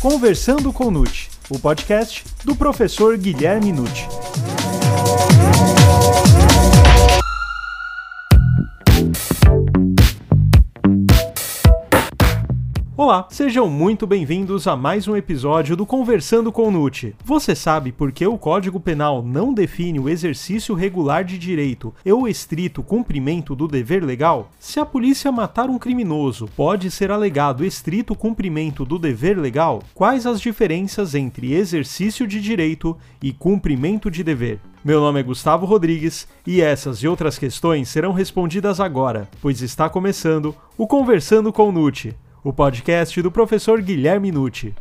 Conversando com Nute, o podcast do professor Guilherme Nucci. Olá, sejam muito bem-vindos a mais um episódio do Conversando com Nute. Você sabe por que o Código Penal não define o exercício regular de direito e o estrito cumprimento do dever legal? Se a polícia matar um criminoso, pode ser alegado estrito cumprimento do dever legal? Quais as diferenças entre exercício de direito e cumprimento de dever? Meu nome é Gustavo Rodrigues e essas e outras questões serão respondidas agora, pois está começando o Conversando com Nute o podcast do professor Guilherme Nucci.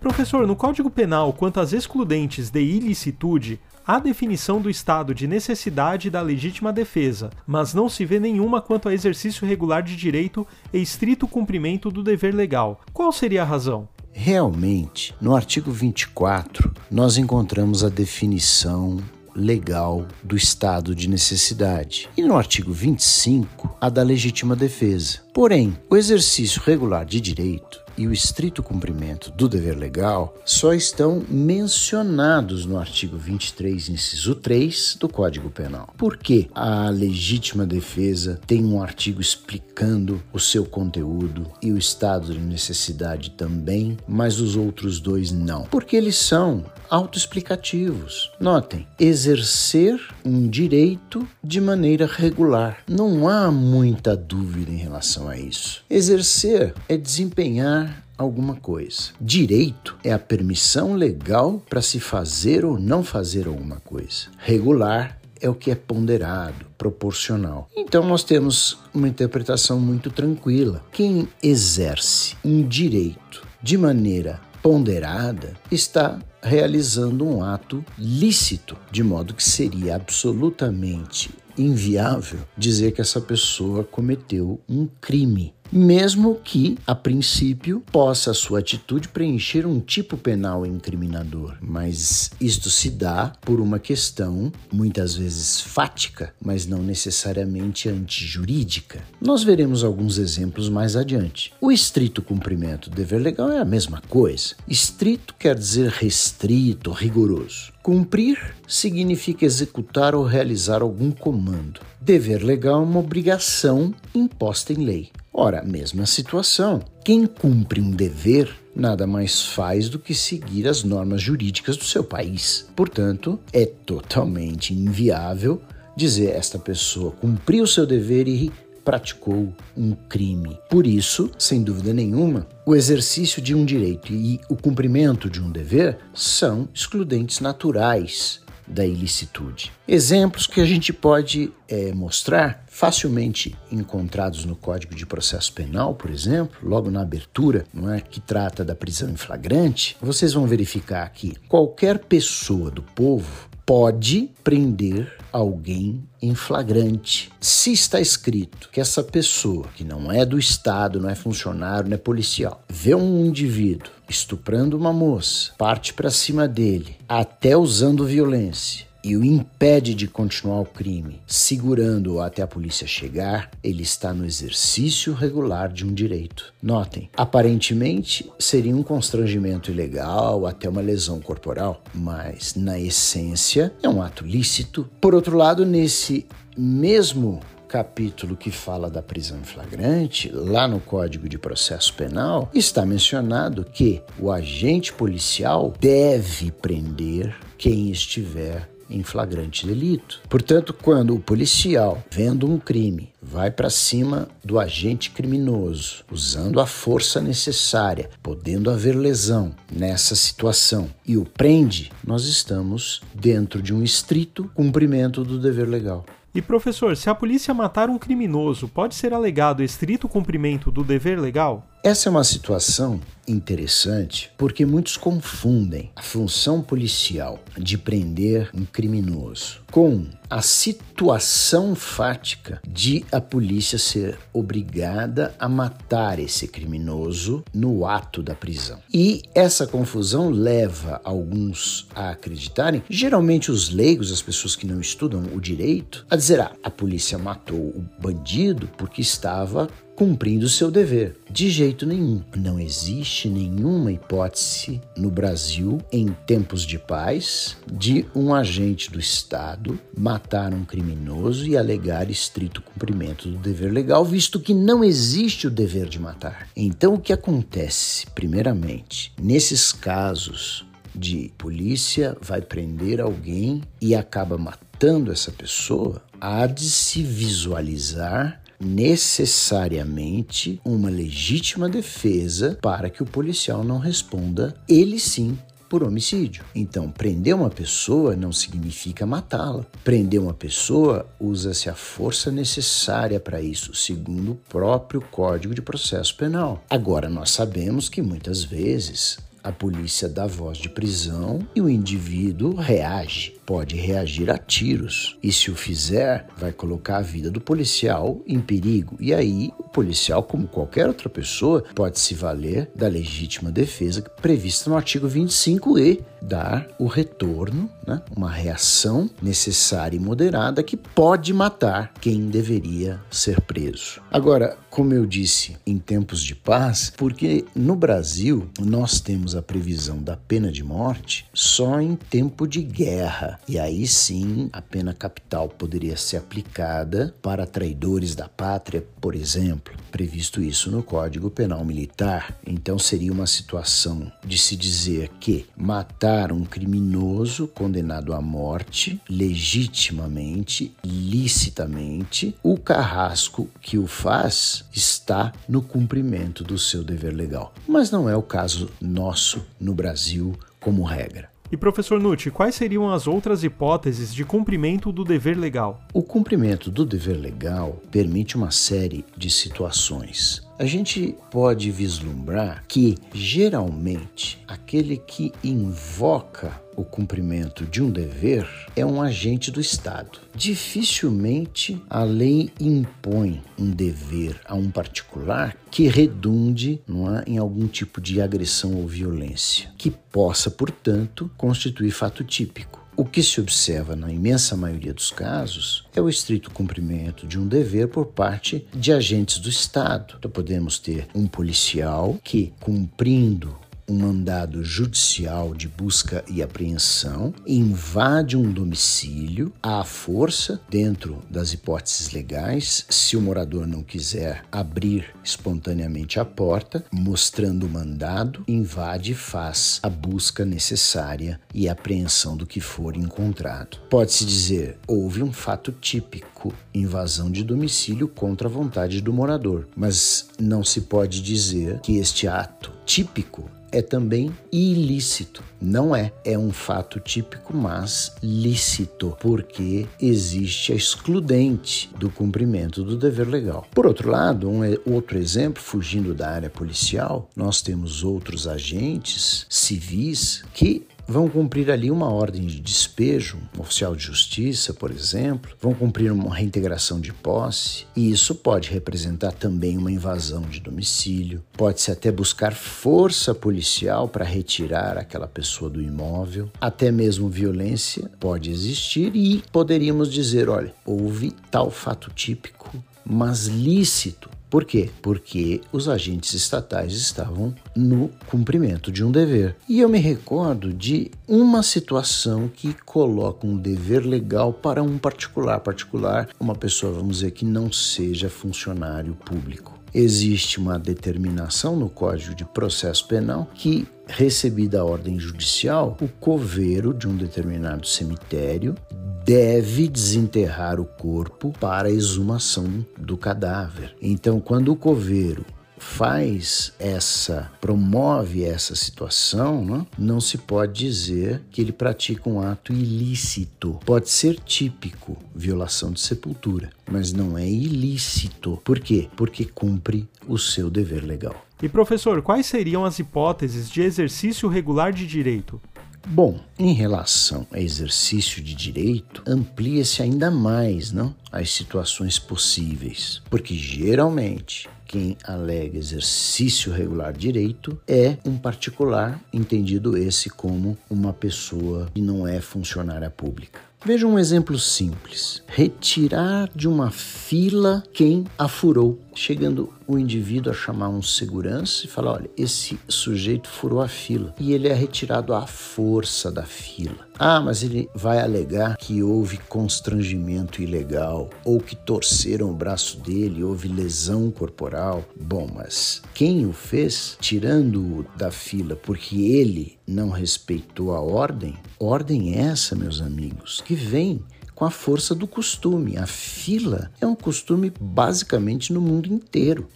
Professor, no Código Penal, quanto às excludentes de ilicitude, há definição do estado de necessidade da legítima defesa, mas não se vê nenhuma quanto ao exercício regular de direito e estrito cumprimento do dever legal. Qual seria a razão? Realmente, no artigo 24, nós encontramos a definição legal do estado de necessidade. E no artigo 25, a da legítima defesa. Porém, o exercício regular de direito e o estrito cumprimento do dever legal só estão mencionados no artigo 23, inciso 3 do Código Penal. Por que a legítima defesa tem um artigo explicando o seu conteúdo e o estado de necessidade também, mas os outros dois não? Porque eles são autoexplicativos. Notem, exercer um direito de maneira regular. Não há muita dúvida em relação a isso. Exercer é desempenhar alguma coisa. Direito é a permissão legal para se fazer ou não fazer alguma coisa. Regular é o que é ponderado, proporcional. Então nós temos uma interpretação muito tranquila. Quem exerce um direito de maneira ponderada está realizando um ato lícito, de modo que seria absolutamente inviável dizer que essa pessoa cometeu um crime mesmo que, a princípio, possa a sua atitude preencher um tipo penal incriminador. Mas isto se dá por uma questão, muitas vezes fática, mas não necessariamente antijurídica. Nós veremos alguns exemplos mais adiante. O estrito cumprimento do dever legal é a mesma coisa. Estrito quer dizer restrito, rigoroso. Cumprir significa executar ou realizar algum comando. Dever legal é uma obrigação imposta em lei. Ora, mesma situação. Quem cumpre um dever nada mais faz do que seguir as normas jurídicas do seu país. Portanto, é totalmente inviável dizer esta pessoa cumpriu seu dever e praticou um crime. Por isso, sem dúvida nenhuma, o exercício de um direito e o cumprimento de um dever são excludentes naturais da ilicitude. Exemplos que a gente pode é, mostrar, facilmente encontrados no Código de Processo Penal, por exemplo, logo na abertura, não é, que trata da prisão em flagrante, vocês vão verificar que qualquer pessoa do povo pode prender alguém em flagrante. Se está escrito que essa pessoa, que não é do Estado, não é funcionário, não é policial, vê um indivíduo estuprando uma moça, parte para cima dele, até usando violência, e o impede de continuar o crime, segurando-o até a polícia chegar, ele está no exercício regular de um direito. Notem, aparentemente seria um constrangimento ilegal, até uma lesão corporal, mas na essência é um ato lícito. Por outro lado, nesse mesmo capítulo que fala da prisão em flagrante, lá no Código de Processo Penal, está mencionado que o agente policial deve prender quem estiver em flagrante delito. Portanto, quando o policial, vendo um crime, vai para cima do agente criminoso, usando a força necessária, podendo haver lesão nessa situação, e o prende, nós estamos dentro de um estrito cumprimento do dever legal. E professor, se a polícia matar um criminoso, pode ser alegado estrito cumprimento do dever legal? Essa é uma situação interessante porque muitos confundem a função policial de prender um criminoso com a situação fática de a polícia ser obrigada a matar esse criminoso no ato da prisão. E essa confusão leva alguns a acreditarem, geralmente os leigos, as pessoas que não estudam o direito, a dizer: ah, a polícia matou o bandido porque estava cumprindo seu dever. De jeito nenhum. Não existe nenhuma hipótese no Brasil, em tempos de paz, de um agente do Estado matar um criminoso e alegar estrito cumprimento do dever legal, visto que não existe o dever de matar. Então, o que acontece, primeiramente, nesses casos de polícia vai prender alguém e acaba matando essa pessoa, há de se visualizar necessariamente uma legítima defesa para que o policial não responda ele sim por homicídio. Então, prender uma pessoa não significa matá-la. Prender uma pessoa usa-se a força necessária para isso, segundo o próprio Código de Processo Penal. Agora, nós sabemos que muitas vezes a polícia dá voz de prisão e o indivíduo reage pode reagir a tiros e, se o fizer, vai colocar a vida do policial em perigo. E aí, o policial, como qualquer outra pessoa, pode se valer da legítima defesa prevista no artigo 25e, dar o retorno, né, uma reação necessária e moderada que pode matar quem deveria ser preso. Agora, como eu disse, em tempos de paz, porque no Brasil nós temos a previsão da pena de morte só em tempo de guerra e aí sim a pena capital poderia ser aplicada para traidores da pátria, por exemplo, previsto isso no Código Penal Militar. Então seria uma situação de se dizer que matar um criminoso condenado à morte legitimamente, licitamente, o carrasco que o faz está no cumprimento do seu dever legal. Mas não é o caso nosso no Brasil como regra. E professor Nutti, quais seriam as outras hipóteses de cumprimento do dever legal? O cumprimento do dever legal permite uma série de situações. A gente pode vislumbrar que, geralmente, aquele que invoca o cumprimento de um dever é um agente do Estado. Dificilmente a lei impõe um dever a um particular que redunde é, em algum tipo de agressão ou violência, que possa, portanto, constituir fato típico. O que se observa na imensa maioria dos casos é o estrito cumprimento de um dever por parte de agentes do Estado. Então, podemos ter um policial que, cumprindo um mandado judicial de busca e apreensão, invade um domicílio à força, dentro das hipóteses legais, se o morador não quiser abrir espontaneamente a porta, mostrando o mandado, invade e faz a busca necessária e a apreensão do que for encontrado. Pode-se dizer, houve um fato típico, invasão de domicílio contra a vontade do morador, mas não se pode dizer que este ato típico é também ilícito. Não é, é um fato típico, mas lícito, porque existe a excludente do cumprimento do dever legal. Por outro lado, um outro exemplo, fugindo da área policial, nós temos outros agentes civis que vão cumprir ali uma ordem de despejo, um oficial de justiça, por exemplo, vão cumprir uma reintegração de posse, e isso pode representar também uma invasão de domicílio, pode-se até buscar força policial para retirar aquela pessoa do imóvel, até mesmo violência pode existir e poderíamos dizer, olha, houve tal fato típico, mas lícito por quê? Porque os agentes estatais estavam no cumprimento de um dever. E eu me recordo de uma situação que coloca um dever legal para um particular, particular, uma pessoa, vamos dizer, que não seja funcionário público. Existe uma determinação no Código de Processo Penal que recebida a ordem judicial, o coveiro de um determinado cemitério deve desenterrar o corpo para a exumação do cadáver. Então, quando o coveiro faz essa, promove essa situação, né, não se pode dizer que ele pratica um ato ilícito. Pode ser típico, violação de sepultura, mas não é ilícito. Por quê? Porque cumpre o seu dever legal. E professor, quais seriam as hipóteses de exercício regular de direito? Bom, em relação a exercício de direito, amplia-se ainda mais, não, as situações possíveis, porque geralmente quem alega exercício regular de direito é um particular, entendido esse como uma pessoa que não é funcionária pública. Veja um exemplo simples: retirar de uma fila quem a furou, chegando o indivíduo a chamar um segurança e falar: olha, esse sujeito furou a fila e ele é retirado à força da fila. Ah, mas ele vai alegar que houve constrangimento ilegal ou que torceram o braço dele, houve lesão corporal. Bom, mas quem o fez, tirando-o da fila porque ele não respeitou a ordem, ordem é essa, meus amigos, que vem com a força do costume. A fila é um costume basicamente no mundo inteiro.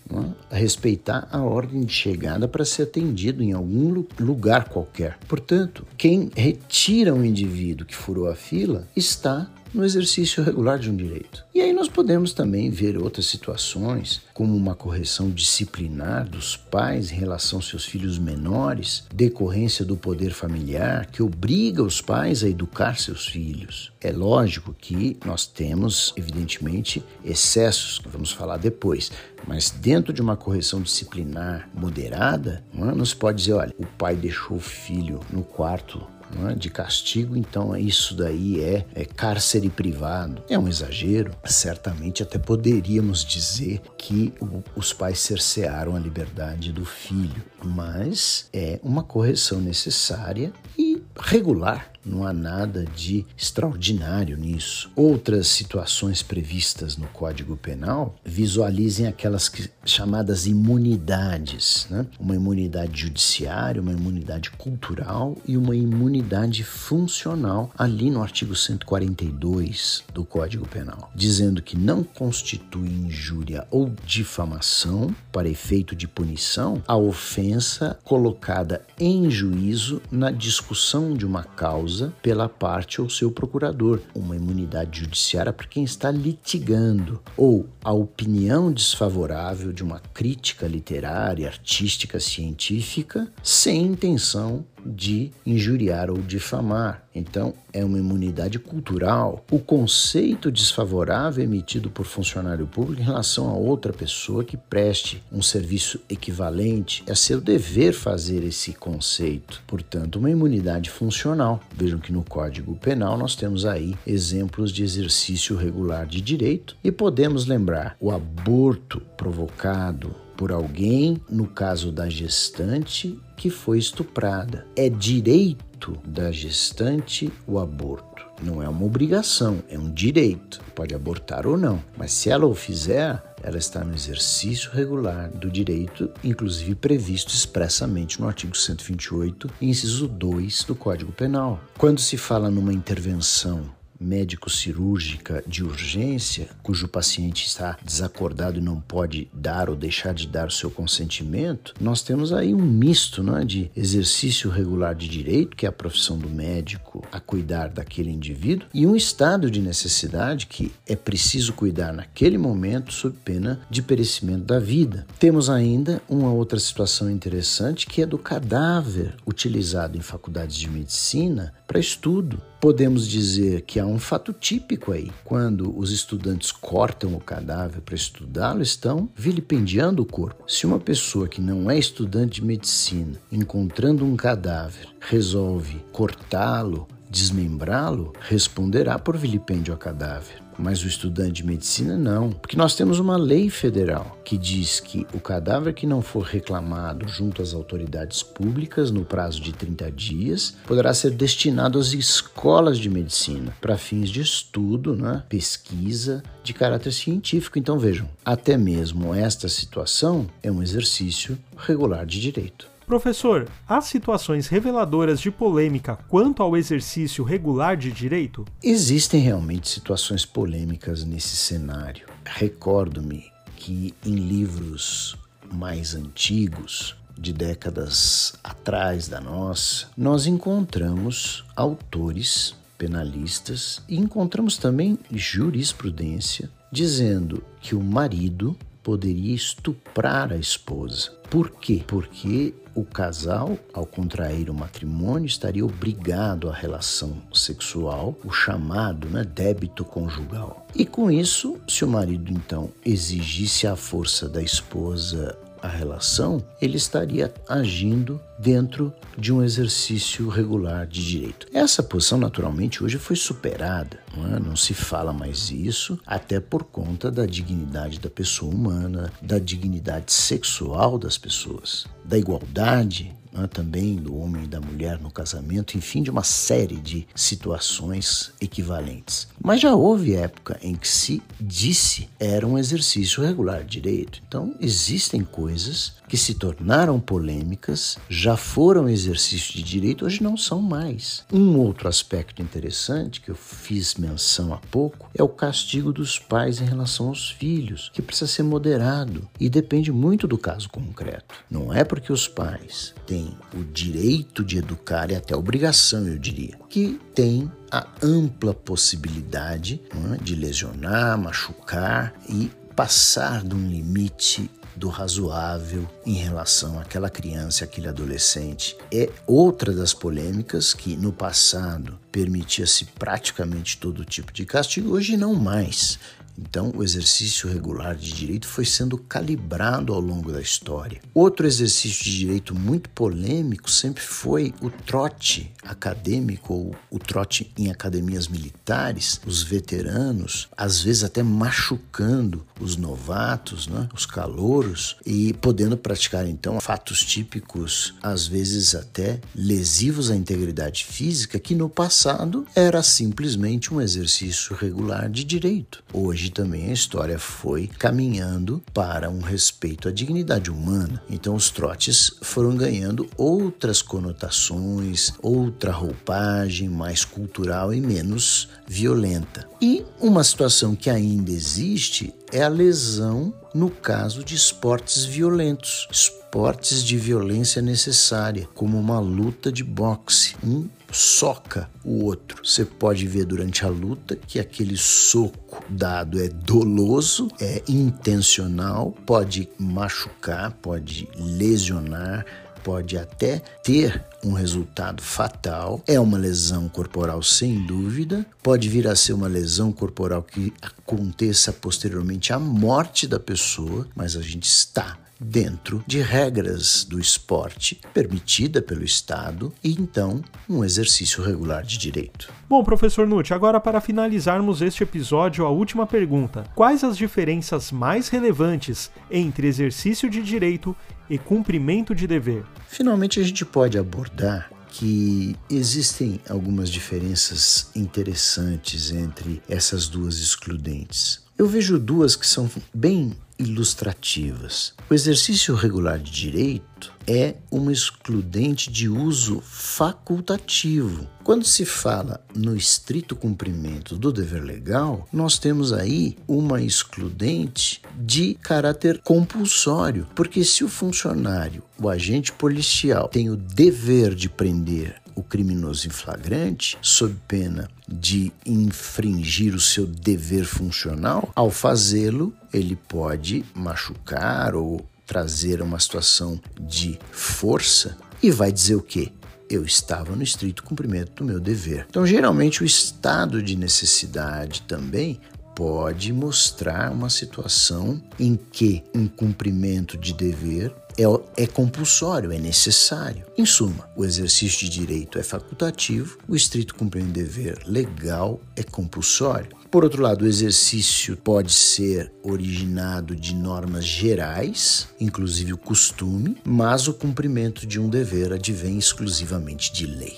É? Respeitar a ordem de chegada para ser atendido em algum lugar qualquer. Portanto, quem retira um indivíduo que furou a fila está no exercício regular de um direito. E aí nós podemos também ver outras situações, como uma correção disciplinar dos pais em relação aos seus filhos menores, decorrência do poder familiar que obriga os pais a educar seus filhos. É lógico que nós temos, evidentemente, excessos, que vamos falar depois, mas dentro de uma correção disciplinar moderada, não se pode dizer, olha, o pai deixou o filho no quarto é? de castigo, então isso daí é, é cárcere privado. É um exagero. Certamente até poderíamos dizer que o, os pais cercearam a liberdade do filho, mas é uma correção necessária e regular não há nada de extraordinário nisso. Outras situações previstas no Código Penal visualizem aquelas que, chamadas imunidades, né? uma imunidade judiciária, uma imunidade cultural e uma imunidade funcional, ali no artigo 142 do Código Penal, dizendo que não constitui injúria ou difamação para efeito de punição a ofensa colocada em juízo na discussão de uma causa causa pela parte ou seu procurador, uma imunidade judiciária para quem está litigando, ou a opinião desfavorável de uma crítica literária, artística, científica, sem intenção de injuriar ou difamar. Então, é uma imunidade cultural. O conceito desfavorável emitido por funcionário público em relação a outra pessoa que preste um serviço equivalente, é seu dever fazer esse conceito. Portanto, uma imunidade funcional. Vejam que no Código Penal nós temos aí exemplos de exercício regular de direito e podemos lembrar o aborto provocado por alguém, no caso da gestante, que foi estuprada. É direito da gestante o aborto. Não é uma obrigação, é um direito. Pode abortar ou não, mas se ela o fizer, ela está no exercício regular do direito, inclusive previsto expressamente no artigo 128, inciso 2 do Código Penal. Quando se fala numa intervenção médico-cirúrgica de urgência, cujo paciente está desacordado e não pode dar ou deixar de dar o seu consentimento, nós temos aí um misto né, de exercício regular de direito, que é a profissão do médico a cuidar daquele indivíduo, e um estado de necessidade que é preciso cuidar naquele momento sob pena de perecimento da vida. Temos ainda uma outra situação interessante que é do cadáver utilizado em faculdades de medicina para estudo. Podemos dizer que há um fato típico aí. Quando os estudantes cortam o cadáver para estudá-lo, estão vilipendiando o corpo. Se uma pessoa que não é estudante de medicina, encontrando um cadáver, resolve cortá-lo, desmembrá-lo, responderá por vilipêndio ao cadáver. Mas o estudante de medicina não, porque nós temos uma lei federal que diz que o cadáver que não for reclamado junto às autoridades públicas no prazo de 30 dias poderá ser destinado às escolas de medicina para fins de estudo, né, pesquisa de caráter científico. Então vejam, até mesmo esta situação é um exercício regular de direito. Professor, há situações reveladoras de polêmica quanto ao exercício regular de direito? Existem realmente situações polêmicas nesse cenário. Recordo-me que em livros mais antigos, de décadas atrás da nossa, nós encontramos autores penalistas e encontramos também jurisprudência dizendo que o marido poderia estuprar a esposa. Por quê? Porque o casal, ao contrair o matrimônio, estaria obrigado à relação sexual, o chamado né, débito conjugal. E com isso, se o marido então exigisse a força da esposa a relação, ele estaria agindo dentro de um exercício regular de direito. Essa posição, naturalmente, hoje foi superada, não, é? não se fala mais isso, até por conta da dignidade da pessoa humana, da dignidade sexual das pessoas, da igualdade também do homem e da mulher no casamento, enfim, de uma série de situações equivalentes. Mas já houve época em que se disse era um exercício regular de direito. Então, existem coisas que se tornaram polêmicas, já foram exercício de direito, hoje não são mais. Um outro aspecto interessante que eu fiz menção há pouco é o castigo dos pais em relação aos filhos, que precisa ser moderado e depende muito do caso concreto. Não é porque os pais têm o direito de educar e até a obrigação, eu diria, que tem a ampla possibilidade é, de lesionar, machucar e passar de um limite do razoável em relação àquela criança, aquele adolescente. É outra das polêmicas que no passado permitia-se praticamente todo tipo de castigo, hoje não mais. Então, o exercício regular de direito foi sendo calibrado ao longo da história. Outro exercício de direito muito polêmico sempre foi o trote acadêmico ou o trote em academias militares, os veteranos, às vezes até machucando os novatos, né, os calouros, e podendo praticar então fatos típicos, às vezes até lesivos à integridade física, que no passado era simplesmente um exercício regular de direito. Hoje também a história foi caminhando para um respeito à dignidade humana. Então os trotes foram ganhando outras conotações, outra roupagem mais cultural e menos violenta. E uma situação que ainda existe é a lesão no caso de esportes violentos, esportes de violência necessária, como uma luta de boxe. Um soca o outro. Você pode ver durante a luta que aquele soco dado é doloso, é intencional, pode machucar, pode lesionar, pode até ter um resultado fatal. É uma lesão corporal sem dúvida, pode vir a ser uma lesão corporal que aconteça posteriormente à morte da pessoa, mas a gente está dentro de regras do esporte permitida pelo Estado e então um exercício regular de direito. Bom, professor Nutt, agora para finalizarmos este episódio, a última pergunta: quais as diferenças mais relevantes entre exercício de direito e cumprimento de dever? Finalmente a gente pode abordar que existem algumas diferenças interessantes entre essas duas excludentes. Eu vejo duas que são bem ilustrativas. O exercício regular de direito é uma excludente de uso facultativo. Quando se fala no estrito cumprimento do dever legal, nós temos aí uma excludente de caráter compulsório, porque se o funcionário, o agente policial, tem o dever de prender o criminoso em flagrante, sob pena de infringir o seu dever funcional, ao fazê-lo, ele pode machucar ou trazer uma situação de força e vai dizer o quê? Eu estava no estrito cumprimento do meu dever. Então, geralmente, o estado de necessidade também pode mostrar uma situação em que um cumprimento de dever é, é compulsório, é necessário. Em suma, o exercício de direito é facultativo, o estrito cumprimento de dever legal é compulsório. Por outro lado, o exercício pode ser originado de normas gerais, inclusive o costume, mas o cumprimento de um dever advém exclusivamente de lei.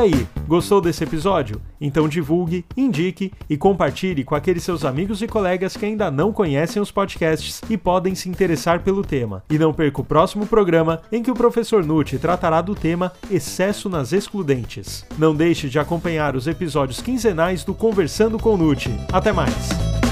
Aí, gostou desse episódio? Então divulgue, indique e compartilhe com aqueles seus amigos e colegas que ainda não conhecem os podcasts e podem se interessar pelo tema. E não perca o próximo programa em que o professor Nutti tratará do tema excesso nas excludentes. Não deixe de acompanhar os episódios quinzenais do Conversando com Nutti. Até mais!